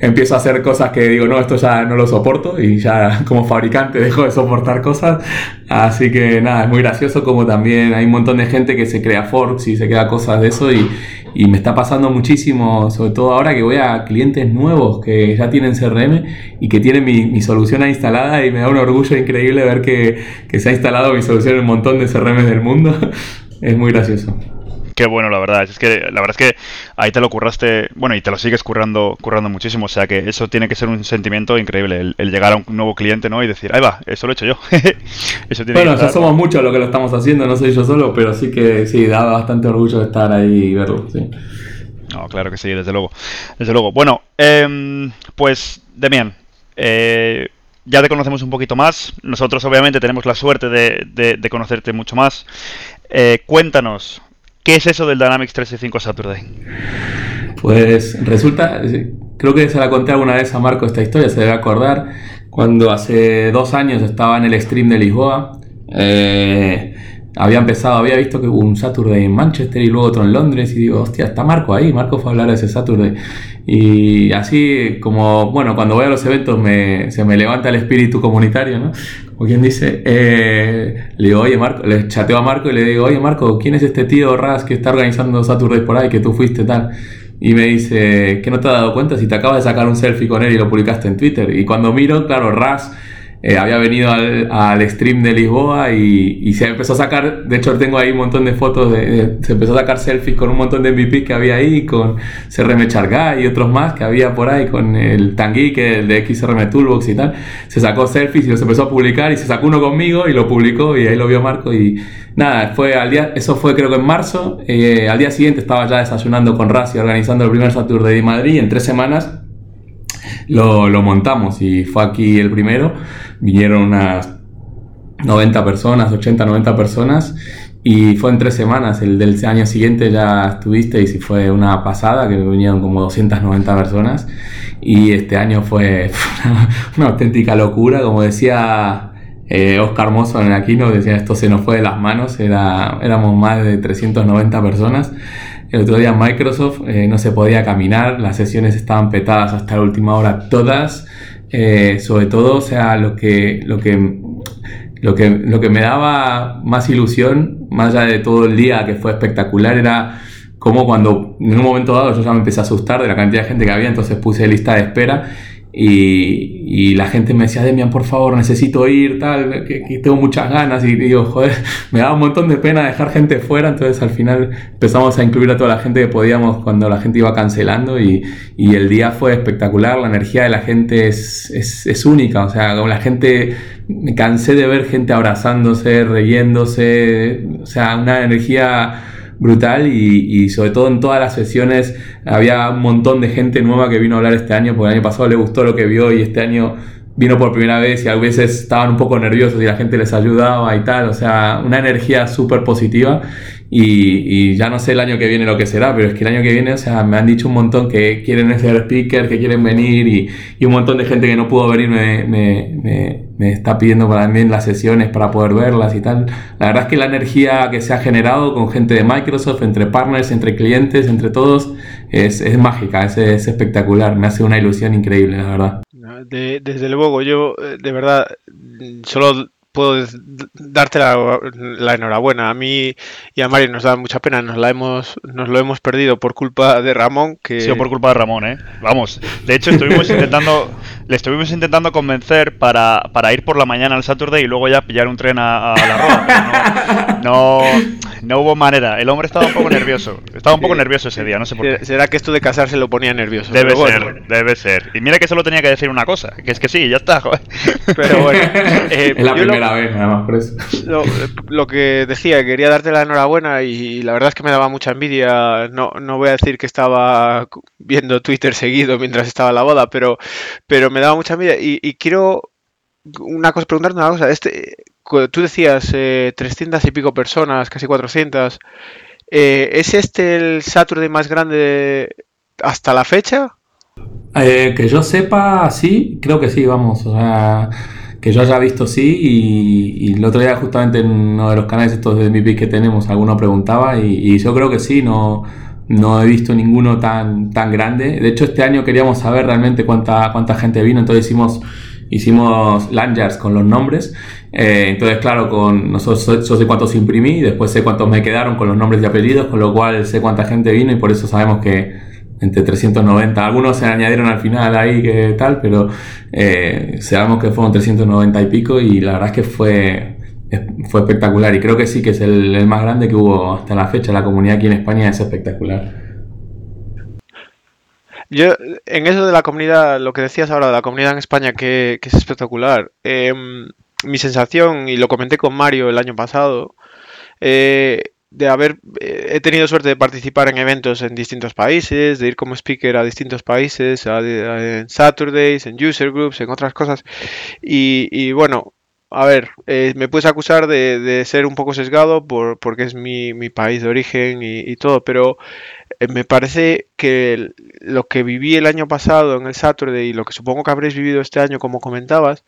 empiezo a hacer cosas que digo no esto ya no lo soporto y ya como fabricante dejo de soportar cosas así que nada es muy gracioso como también hay un montón de gente que se crea forks y se crea cosas de eso y, me está pasando muchísimo, sobre todo ahora que voy a clientes nuevos que ya tienen CRM y que tienen mi, solución instalada y me da un orgullo increíble ver que, que se ha instalado mi solución en un montón de CRM del mundo. es muy gracioso. Qué bueno, la verdad. Es que la verdad es que ahí te lo curraste, bueno, y te lo sigues currando, currando muchísimo. O sea que eso tiene que ser un sentimiento increíble, el, llegar a un nuevo cliente, ¿no? Y decir, ahí va, eso lo he hecho yo. eso tiene bueno, ya somos muchos los que lo estamos haciendo, no soy yo solo, pero sí que sí, da bastante orgullo estar ahí y verlo, sí. No, claro que sí, desde luego. Desde luego. Bueno, eh, pues, Demian, eh, ya te conocemos un poquito más. Nosotros, obviamente, tenemos la suerte de, de, conocerte mucho más. Eh, cuéntanos, ¿Qué es eso del Dynamics 365 Saturday? Pues resulta, creo que se la conté alguna vez a Marco esta historia, se debe acordar, cuando hace dos años estaba en el stream de Lisboa, eh, había empezado, había visto que hubo un Saturday en Manchester y luego otro en Londres y digo, hostia, está Marco ahí, Marco fue a hablar de ese Saturday. Y así como, bueno, cuando voy a los eventos me, se me levanta el espíritu comunitario, ¿no? o quien dice, eh, le digo, oye Marco, le chateo a Marco y le digo, oye Marco, ¿quién es este tío Ras que está organizando Saturday por ahí, que tú fuiste tal? Y me dice, ¿que no te has dado cuenta si te acabas de sacar un selfie con él y lo publicaste en Twitter? Y cuando miro, claro, Ras eh, había venido al, stream de Lisboa y, se empezó a sacar, de hecho tengo ahí un montón de fotos, de, se empezó a sacar selfies con un montón de MVP que había ahí, con CRM Chargay y otros más que había por ahí, con el Tanguy, que el de XRM Toolbox y tal. Se sacó selfies y los empezó a publicar y se sacó uno conmigo y lo publicó y ahí lo vio Marco y nada, fue al día, eso fue creo que en marzo, eh, al día siguiente estaba ya desayunando con Rassi organizando el primer Saturday de Madrid y en tres semanas lo, lo montamos y fue aquí el primero vinieron unas 90 personas, 80, 90 personas y fue en tres semanas. El del año siguiente ya estuviste y fue una pasada, que vinieron como 290 personas. Y este año fue una, auténtica locura. Como decía eh, Oscar Mozo en Aquino, decía esto se nos fue de las manos. Era, éramos más de 390 personas. El otro día Microsoft eh, no se podía caminar, las sesiones estaban petadas hasta la última hora todas. Eh, sobre todo, o sea, lo que, lo que, lo que, lo que me daba más ilusión, más allá de todo el día que fue espectacular, era como cuando en un momento dado yo ya me empecé a asustar de la cantidad de gente que había, entonces puse lista de espera y, la gente me decía, Demian, por favor, necesito ir, tal, que, tengo muchas ganas. Y digo, joder, me daba un montón de pena dejar gente fuera. Entonces al final empezamos a incluir a toda la gente que podíamos cuando la gente iba cancelando. Y, y el día fue espectacular. La energía de la gente es, es única. O sea, como la gente, me cansé de ver gente abrazándose, reyéndose. O sea, una energía brutal y, sobre todo en todas las sesiones había un montón de gente nueva que vino a hablar este año, porque el año pasado le gustó lo que vio y este año vino por primera vez y a veces estaban un poco nerviosos y la gente les ayudaba y tal, o sea, una energía súper positiva y, ya no sé el año que viene lo que será, pero es que el año que viene, o sea, me han dicho un montón que quieren ser speaker, que quieren venir y, un montón de gente que no pudo venir me, está pidiendo para también las sesiones para poder verlas y tal. La verdad es que la energía que se ha generado con gente de Microsoft, entre partners, entre clientes, entre todos, es, es mágica, es, es espectacular, me hace una ilusión increíble, la verdad. desde luego, yo eh, de verdad solo puedo darte la, enhorabuena. A mí y a Mario nos da mucha pena, nos la hemos, nos lo hemos perdido por culpa de Ramón. Que... Sí, por culpa de Ramón, ¿eh? Vamos. De hecho, estuvimos intentando, le estuvimos intentando convencer para, para ir por la mañana al Saturday y luego ya pillar un tren a, la Roda. no, no, hubo manera. El hombre estaba un poco nervioso. Estaba un poco nervioso ese día, no sé por qué. ¿Será que esto de casarse lo ponía nervioso? Debe ser, debe ser. Y mira que solo tenía que decir una cosa, que es que sí, ya está, joder. Pero bueno. Eh, es la primera vez, nada más por eso. Lo, que decía, quería darte la enhorabuena y, la verdad es que me daba mucha envidia. No, no voy a decir que estaba viendo Twitter seguido mientras estaba en la boda, pero, pero me daba mucha envidia. Y, quiero una cosa, preguntarte una cosa. Este, tú decías 300 eh, y pico personas, casi 400. Eh, ¿Es este el Saturday más grande hasta la fecha? Eh, que yo sepa, sí, creo que sí, vamos. O sea, que yo haya visto sí. Y, el otro día, justamente en uno de los canales estos de MVP que tenemos, alguno preguntaba. Y, yo creo que sí, no, no he visto ninguno tan, tan grande. De hecho, este año queríamos saber realmente cuánta, cuánta gente vino, entonces hicimos hicimos lanyards con los nombres. Eh, entonces, claro, con nosotros yo sé cuántos imprimí, después sé cuántos me quedaron con los nombres y apellidos, con lo cual sé cuánta gente vino y por eso sabemos que entre 390. Algunos se añadieron al final ahí que tal, pero eh, sabemos que fueron 390 y pico y la verdad es que fue, fue espectacular y creo que sí que es el, más grande que hubo hasta la fecha. La comunidad aquí en España es espectacular. Yo, en eso de la comunidad, lo que decías ahora de la comunidad en España, que, es espectacular, em, mi sensación, y lo comenté con Mario el año pasado, eh, de haber eh, he tenido suerte de participar en eventos en distintos países, de ir como speaker a distintos países, en Saturdays, en user groups, en otras cosas. Y, bueno, a ver, eh, me puedes acusar de, ser un poco sesgado por, porque es mi, país de origen y, y todo, pero eh, me parece que lo que viví el año pasado en el Saturday y lo que supongo que habréis vivido este año, como comentabas,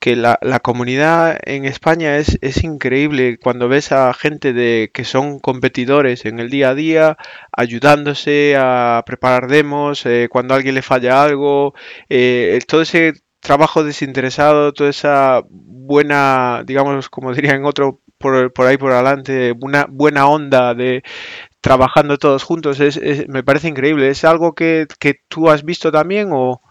que la, comunidad en España es, es, increíble cuando ves a gente de que son competidores en el día a día, ayudándose a preparar demos, eh, cuando a alguien le falla algo, eh, todo ese trabajo desinteresado, toda esa buena, digamos, como diría en otro por, por ahí por adelante, una buena onda de trabajando todos juntos, es, me parece increíble. ¿Es algo que, que tú has visto también o...?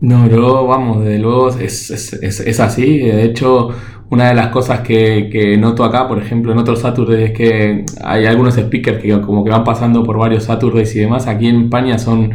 No, luego, vamos, de luego es, es, es, así. De hecho, una de las cosas que, que, noto acá, por ejemplo, en otros Saturdays, es que hay algunos speakers que como que van pasando por varios Saturdays y demás. Aquí en España son,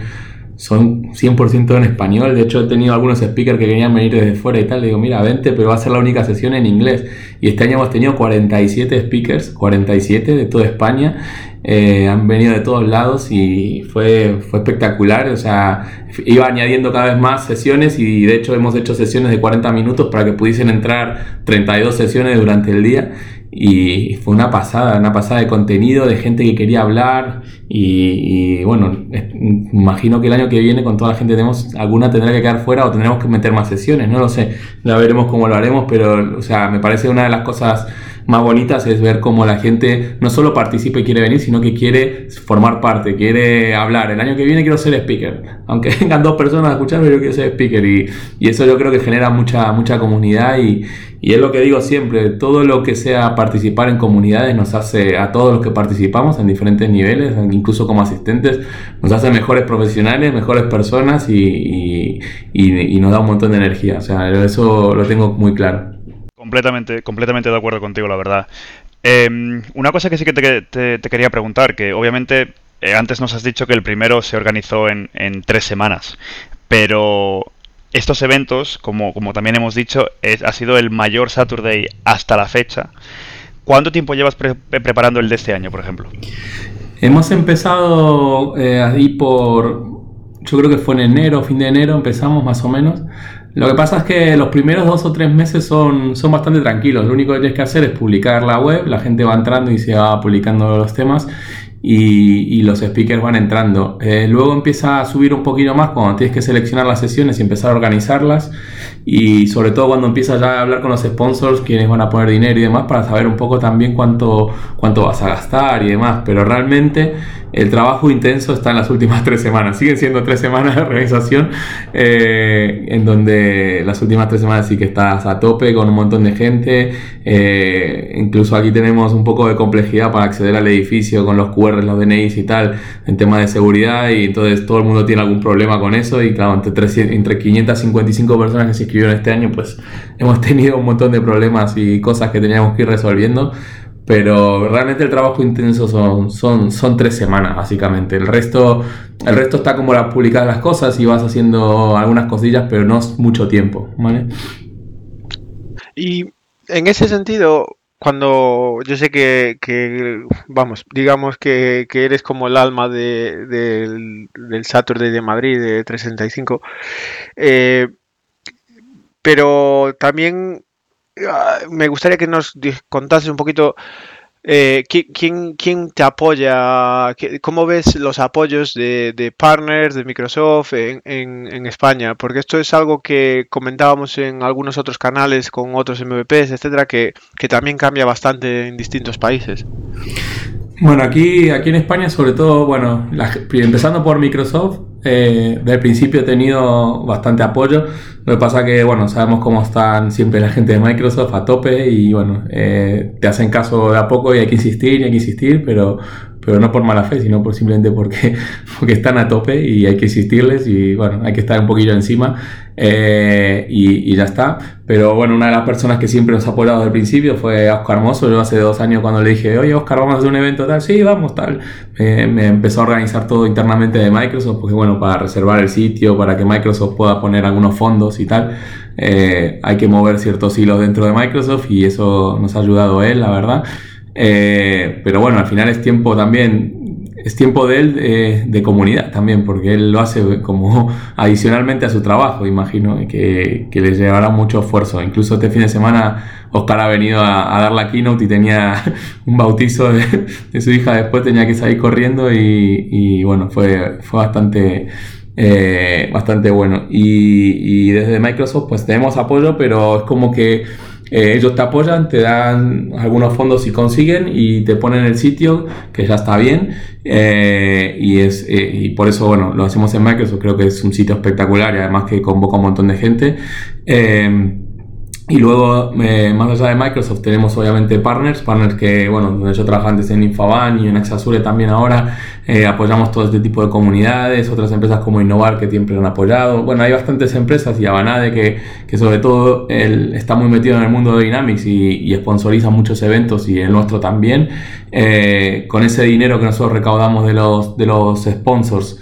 son 100% en español. De hecho, he tenido algunos speakers que querían venir desde fuera y tal. Le digo, mira, vente, pero va a ser la única sesión en inglés. Y este año hemos tenido 47 speakers, 47 de toda España. Eh, han venido de todos lados y fue, fue espectacular. O sea, iba añadiendo cada vez más sesiones y de hecho hemos hecho sesiones de 40 minutos para que pudiesen entrar 32 sesiones durante el día y fue una pasada, una pasada de contenido, de gente que quería hablar y, bueno, imagino que el año que viene con toda la gente tenemos, alguna tendrá que quedar fuera o tendremos que meter más sesiones, no lo sé, ya veremos cómo lo haremos, pero o sea, me parece una de las cosas más bonitas es ver cómo la gente no solo participa y quiere venir, sino que quiere formar parte, quiere hablar. El año que viene quiero ser speaker. Aunque vengan dos personas a escucharme, yo quiero ser speaker. Y, y eso yo creo que genera mucha, mucha comunidad y, y, es lo que digo siempre, todo lo que sea participar en comunidades nos hace a todos los que participamos en diferentes niveles, incluso como asistentes, nos hace mejores profesionales, mejores personas y, y nos da un montón de energía. O sea, eso lo tengo muy claro. Completamente, completamente de acuerdo contigo, la verdad. Em, una cosa que sí que te, quería preguntar, que obviamente eh, antes nos has dicho que el primero se organizó en, tres semanas, pero estos eventos, como, como también hemos dicho, ha sido el mayor Saturday hasta la fecha. ¿Cuánto tiempo llevas preparando el de este año, por ejemplo? Hemos empezado eh, ahí por, yo creo que fue en enero, fin de enero, empezamos más o menos. Lo que pasa es que los primeros dos o tres meses son, son bastante tranquilos. Lo único que tienes que hacer es publicar la web, la gente va entrando y se va publicando los temas. y, los speakers van entrando. Eh, luego empieza a subir un poquito más cuando tienes que seleccionar las sesiones y empezar a organizarlas y sobre todo cuando empiezas ya a hablar con los sponsors, quienes van a poner dinero y demás para saber un poco también cuánto, cuánto vas a gastar y demás. Pero realmente el trabajo intenso está en las últimas tres semanas. Siguen siendo tres semanas de organización, eh, en donde las últimas tres semanas sí que estás a tope con un montón de gente. Eh, incluso aquí tenemos un poco de complejidad para acceder al edificio con los QR, los DNIs y tal, en tema de seguridad. Y entonces todo el mundo tiene algún problema con eso. Y claro, entre, entre 555 personas que se inscribieron este año, pues hemos tenido un montón de problemas y cosas que teníamos que ir resolviendo. Pero realmente el trabajo intenso son, son, son tres semanas, básicamente. El resto, el resto está como las publicadas las cosas y vas haciendo algunas cosillas, pero no es mucho tiempo, ¿vale? Y en ese sentido, cuando yo sé que, vamos, digamos que, eres como el alma de, del Saturday de Madrid, de 365, eh, pero también Ah, me gustaría que nos contases un poquito eh, ¿quién, quién, te apoya, cómo ves los apoyos de, partners de Microsoft en, en, España, porque esto es algo que comentábamos en algunos otros canales con otros MVPs, etcétera, que, que también cambia bastante en distintos países. Bueno, aquí, aquí en España, sobre todo, bueno, empezando por Microsoft, eh, desde el principio he tenido bastante apoyo. Lo que pasa que, bueno, sabemos cómo están siempre la gente de Microsoft a tope y, bueno, eh, te hacen caso de a poco y hay que insistir y hay que insistir, pero, pero no por mala fe, sino por simplemente porque, porque están a tope y hay que insistirles y, bueno, hay que estar un poquillo encima. Eh, y, ya está. Pero bueno, una de las personas que siempre nos ha apoyado desde el principio fue Oscar Mosso. Yo hace dos años cuando le dije, oye Oscar, vamos a hacer un evento tal, sí, vamos tal. me empezó a organizar todo internamente de Microsoft, porque bueno, para reservar el sitio, para que Microsoft pueda poner algunos fondos y tal. Eh, hay que mover ciertos hilos dentro de Microsoft y eso nos ha ayudado él, la verdad. Eh, pero bueno, al final es tiempo también es tiempo de él eh, de comunidad también, porque él lo hace como adicionalmente a su trabajo, imagino, que, que le llevará mucho esfuerzo. Incluso este fin de semana Oscar ha venido a, dar la keynote y tenía un bautizo de, su hija, después tenía que salir corriendo y, bueno, fue, fue bastante... Eh, bastante bueno y, y desde Microsoft pues tenemos apoyo pero es como que eh, ellos te apoyan, te dan algunos fondos si consiguen y te ponen el sitio, que ya está bien. Eh, y, es, eh, y por eso, bueno, lo hacemos en Microsoft, creo que es un sitio espectacular y además que convoca un montón de gente. Y luego, eh, más allá de Microsoft, tenemos obviamente partners, partners que, bueno, donde yo trabajaba antes en Infoban y en Exasure también ahora, eh, apoyamos todo este tipo de comunidades, otras empresas como Innovar que siempre han apoyado. Bueno, hay bastantes empresas y Abanade que, que sobre todo está muy metido en el mundo de Dynamics y, y sponsoriza muchos eventos y el nuestro también. Eh, con ese dinero que nosotros recaudamos de los, de los sponsors,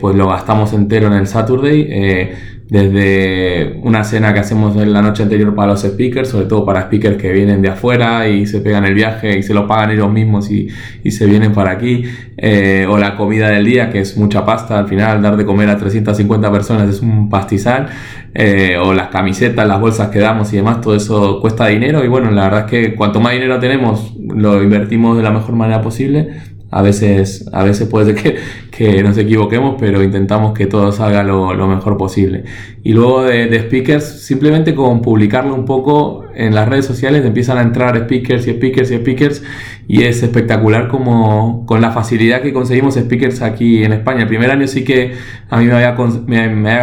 pues lo gastamos entero en el Saturday desde una cena que hacemos en la noche anterior para los speakers, sobre todo para speakers que vienen de afuera y se pegan el viaje y se lo pagan ellos mismos y, y se vienen para aquí, eh, o la comida del día, que es mucha pasta, al final dar de comer a 350 personas es un pastizal, eh, o las camisetas, las bolsas que damos y demás, todo eso cuesta dinero y bueno, la verdad es que cuanto más dinero tenemos, lo invertimos de la mejor manera posible a veces, a veces puede ser que, nos equivoquemos, pero intentamos que todo salga lo, mejor posible. Y luego de, speakers, simplemente con publicarlo un poco en las redes sociales empiezan a entrar speakers y speakers y speakers y es espectacular como con la facilidad que conseguimos speakers aquí en España. El primer año sí que a mí me había, me,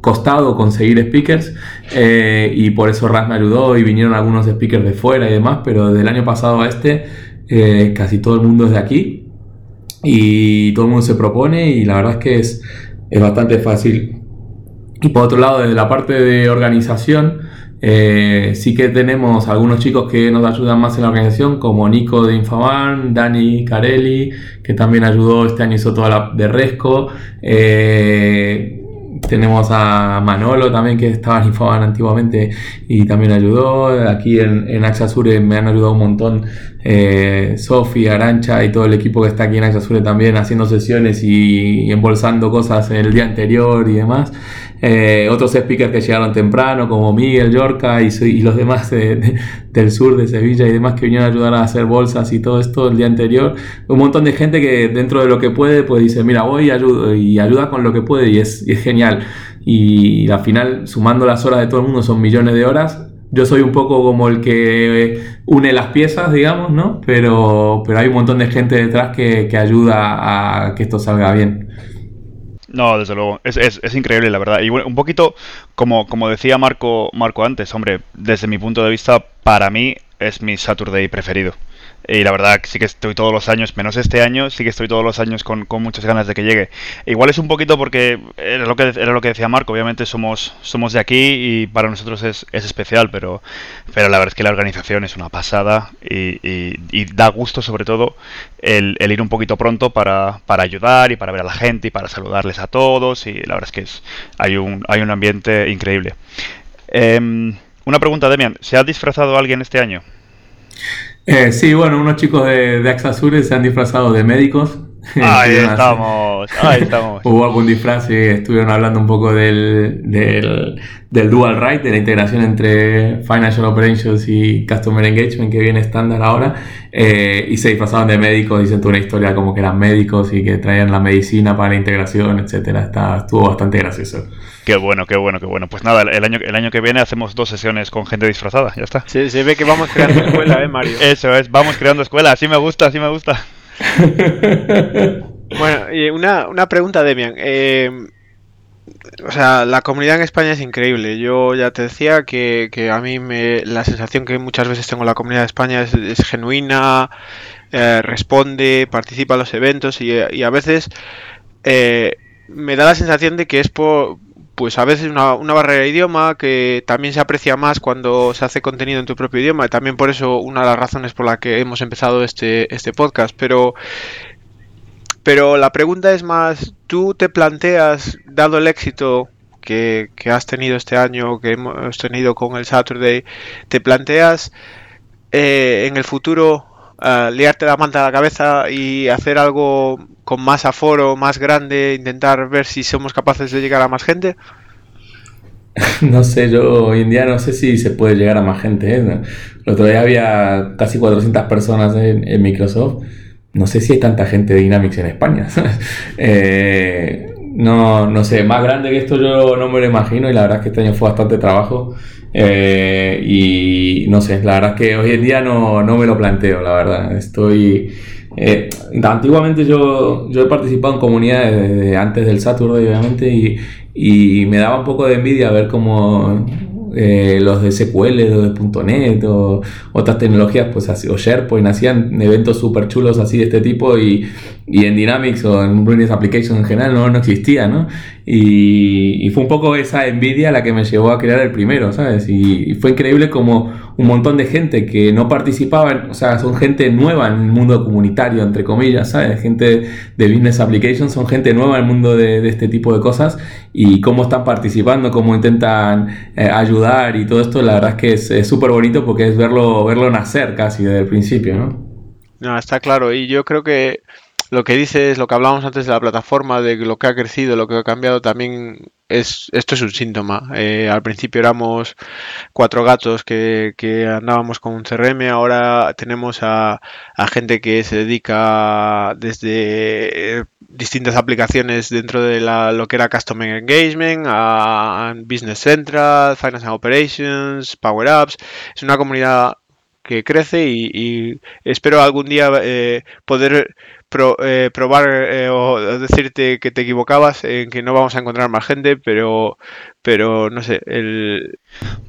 costado conseguir speakers eh, y por eso RAS me ayudó y vinieron algunos speakers de fuera y demás, pero del año pasado a este eh, casi todo el mundo es de aquí y todo el mundo se propone y la verdad es que es, es bastante fácil. Y por otro lado, desde la parte de organización, eh, sí que tenemos algunos chicos que nos ayudan más en la organización, como Nico de Infaman, Dani Carelli, que también ayudó este año, hizo toda la de Resco. Eh, tenemos a Manolo también que estaba en Infoban antiguamente y también ayudó. Aquí en, en Axasure me han ayudado un montón eh, Sofi, Arancha y todo el equipo que está aquí en Axasure también haciendo sesiones y, embolsando cosas el día anterior y demás. Eh, otros speakers que llegaron temprano, como Miguel, Yorca y, y los demás del sur de Sevilla y demás que vinieron a ayudar a hacer bolsas y todo esto el día anterior. Un montón de gente que dentro de lo que puede, pues dice, mira, voy y, ayudo, y ayuda con lo que puede y es, y es genial. Y al final, sumando las horas de todo el mundo, son millones de horas yo soy un poco como el que une las piezas, digamos, ¿no? Pero, pero hay un montón de gente detrás que, ayuda a que esto salga bien. No, desde luego, es, es, es, increíble la verdad. Y bueno, un poquito como, como decía Marco, Marco antes, hombre, desde mi punto de vista, para mí es mi Saturday preferido. Y la verdad sí que estoy todos los años, menos este año, sí que estoy todos los años con, muchas ganas de que llegue. Igual es un poquito porque era lo que, era lo que decía Marco, obviamente somos, somos de aquí y para nosotros es, especial, pero, pero la verdad es que la organización es una pasada y, da gusto sobre todo el, ir un poquito pronto para, ayudar y para ver a la gente y para saludarles a todos y la verdad es que es, hay, un, hay un ambiente increíble. Em, una pregunta, Demian, ¿se ha disfrazado alguien este año? Eh, sí, bueno, unos chicos de, de Axasure se han disfrazado de médicos. Ahí estamos, ahí estamos. Hubo algún disfraz y estuvieron hablando un poco del, del, del, dual right, de la integración entre Financial Operations y Customer Engagement que viene estándar ahora. Eh, y se disfrazaban de médicos, dicen toda una historia como que eran médicos y que traían la medicina para la integración, etcétera. Está, estuvo bastante gracioso. Qué bueno, qué bueno, qué bueno. Pues nada, el año, el año que viene hacemos dos sesiones con gente disfrazada, ya está. Sí, se ve que vamos creando escuela, ¿eh, Mario? Eso es, vamos creando escuela, así me gusta, así me gusta. bueno, y una, una pregunta, Demian. Eh, o sea, la comunidad en España es increíble. Yo ya te decía que, a mí me, la sensación que muchas veces tengo en la comunidad de España es, genuina, eh, responde, participa en los eventos y, a veces eh, me da la sensación de que es por, pues a veces una, barrera de idioma que también se aprecia más cuando se hace contenido en tu propio idioma y también por eso una de las razones por la que hemos empezado este, este podcast. Pero pero la pregunta es más tú te planteas dado el éxito que, que has tenido este año que hemos tenido con el Saturday te planteas eh, en el futuro uh, liarte la manta a la cabeza y hacer algo con más aforo, más grande, intentar ver si somos capaces de llegar a más gente? No sé, yo hoy en día no sé si se puede llegar a más gente. ¿eh? El otro día había casi 400 personas en, Microsoft. No sé si hay tanta gente de Dynamics en España. eh, no, no sé, más grande que esto yo no me lo imagino y la verdad es que este año fue bastante trabajo. Eh, y no sé, la verdad es que hoy en día no, no me lo planteo, la verdad. Estoy eh, antiguamente yo, yo he participado en comunidades desde antes del Saturday, obviamente, y, y me daba un poco de envidia ver cómo eh, los de SQL, los de .NET o otras tecnologías, pues así, o SharePoint, hacían eventos súper chulos así de este tipo y, y, en Dynamics o en Business Applications en general no, no existía, ¿no? Y, y, fue un poco esa envidia la que me llevó a crear el primero, ¿sabes? Y, fue increíble como un montón de gente que no participaba, o sea, son gente nueva en el mundo comunitario, entre comillas, ¿sabes? Gente de Business Applications, son gente nueva en el mundo de, de este tipo de cosas y cómo están participando, cómo intentan eh, ayudar y todo esto, la verdad es que es súper bonito porque es verlo, verlo nacer casi desde el principio, ¿no? No, está claro. Y yo creo que lo que dices, lo que hablábamos antes de la plataforma, de lo que ha crecido, lo que ha cambiado, también es esto es un síntoma. Eh, al principio éramos cuatro gatos que, andábamos con un CRM, ahora tenemos a, gente que se dedica desde eh, distintas aplicaciones dentro de lo que era Customer Engagement, a Business Central, Finance and Operations, Power Apps. Es una comunidad que crece y, espero algún día eh, poder eh, probar eh, o decirte que te equivocabas en que no vamos a encontrar más gente, pero pero no sé, el...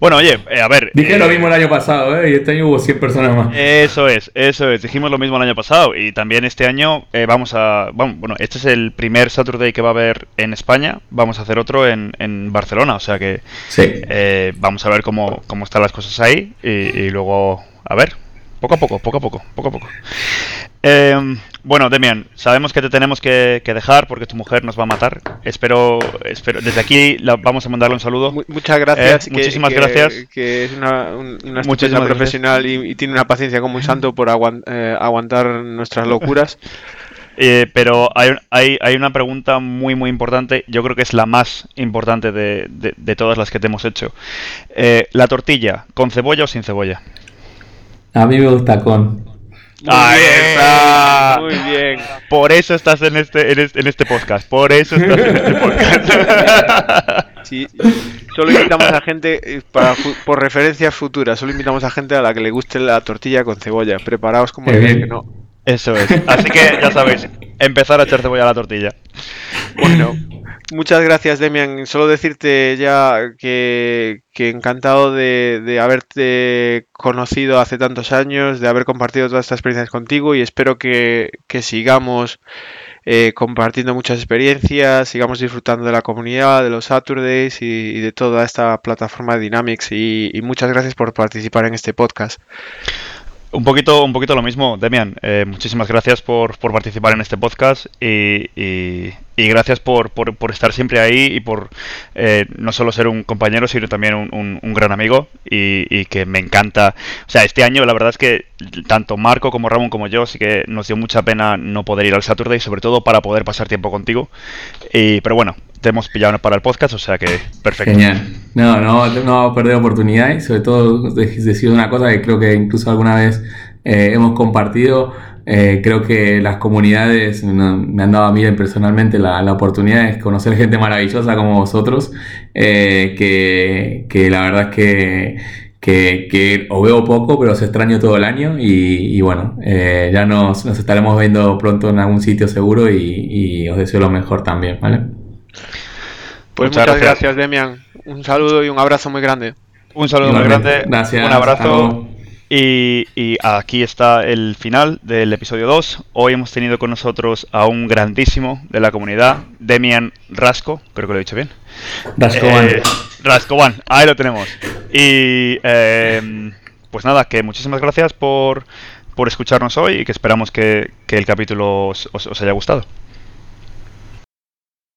Bueno, oye, eh, a ver... Dije lo mismo el año pasado, ¿eh? Y este año hubo 100 personas más. Eso es, eso es. Dijimos lo mismo el año pasado y también este año vamos a... Bueno, este es el primer Saturday que va a haber en España. Vamos a hacer otro en, en Barcelona, o sea que... Sí. vamos a ver cómo, cómo están las cosas ahí y luego, a ver, poco a poco, poco a poco, poco a poco. Eh, bueno, Demian, sabemos que te tenemos que, dejar porque tu mujer nos va a matar. Espero, espero desde aquí vamos a mandarle un saludo. muchas gracias. Eh, muchísimas gracias. Que es una, una profesional y, tiene una paciencia como un santo por eh, aguantar nuestras locuras. Eh, pero hay, hay, hay, una pregunta muy, muy importante. Yo creo que es la más importante de, de todas las que te hemos hecho. ¿La tortilla, con cebolla o sin cebolla? A mí me gusta con. Ahí está. Muy bien. Por eso estás en este, en este, podcast. Por eso estás en este podcast. Sí, solo invitamos a gente, eh, para, por referencias futuras, solo invitamos a gente a la que le guste la tortilla con cebolla. Preparaos como que no. Eso es. Así que ya sabéis, empezar a echar cebolla a la tortilla. Bueno, muchas gracias, Demian. Solo decirte ya que, encantado de, haberte conocido hace tantos años, de haber compartido todas estas experiencias contigo y espero que, sigamos eh, compartiendo muchas experiencias, sigamos disfrutando de la comunidad, de los Saturdays y, de toda esta plataforma de Dynamics. y muchas gracias por participar en este podcast. Un poquito, un poquito lo mismo, Demian. Eh, muchísimas gracias por, participar en este podcast y, y gracias por, por, estar siempre ahí y por eh, no solo ser un compañero, sino también un, un, gran amigo y, que me encanta. O sea, este año la verdad es que tanto Marco como Ramón como yo sí que nos dio mucha pena no poder ir al Saturday, sobre todo para poder pasar tiempo contigo. Y, pero bueno, te hemos pillado para el podcast, o sea que perfecto. Genial. No, no, no vamos a perder oportunidades, sobre todo decir una cosa que creo que incluso alguna vez eh, hemos compartido eh, creo que las comunidades me han dado a mí personalmente la, oportunidad de conocer gente maravillosa como vosotros, eh, que, la verdad es que, que, os veo poco, pero os extraño todo el año y, bueno, eh, ya nos, estaremos viendo pronto en algún sitio seguro y, os deseo lo mejor también, ¿vale? Pues muchas, gracias. Demian. Un saludo y un abrazo muy grande. Un saludo muy grande. Gracias. Un abrazo. Y, aquí está el final del episodio 2. Hoy hemos tenido con nosotros a un grandísimo de la comunidad, Demian Rasco, creo que lo he dicho bien. Rascoban. Eh, Rascoban, ahí lo tenemos. Y em, pues nada, que muchísimas gracias por, por escucharnos hoy y que esperamos que, el capítulo os haya gustado.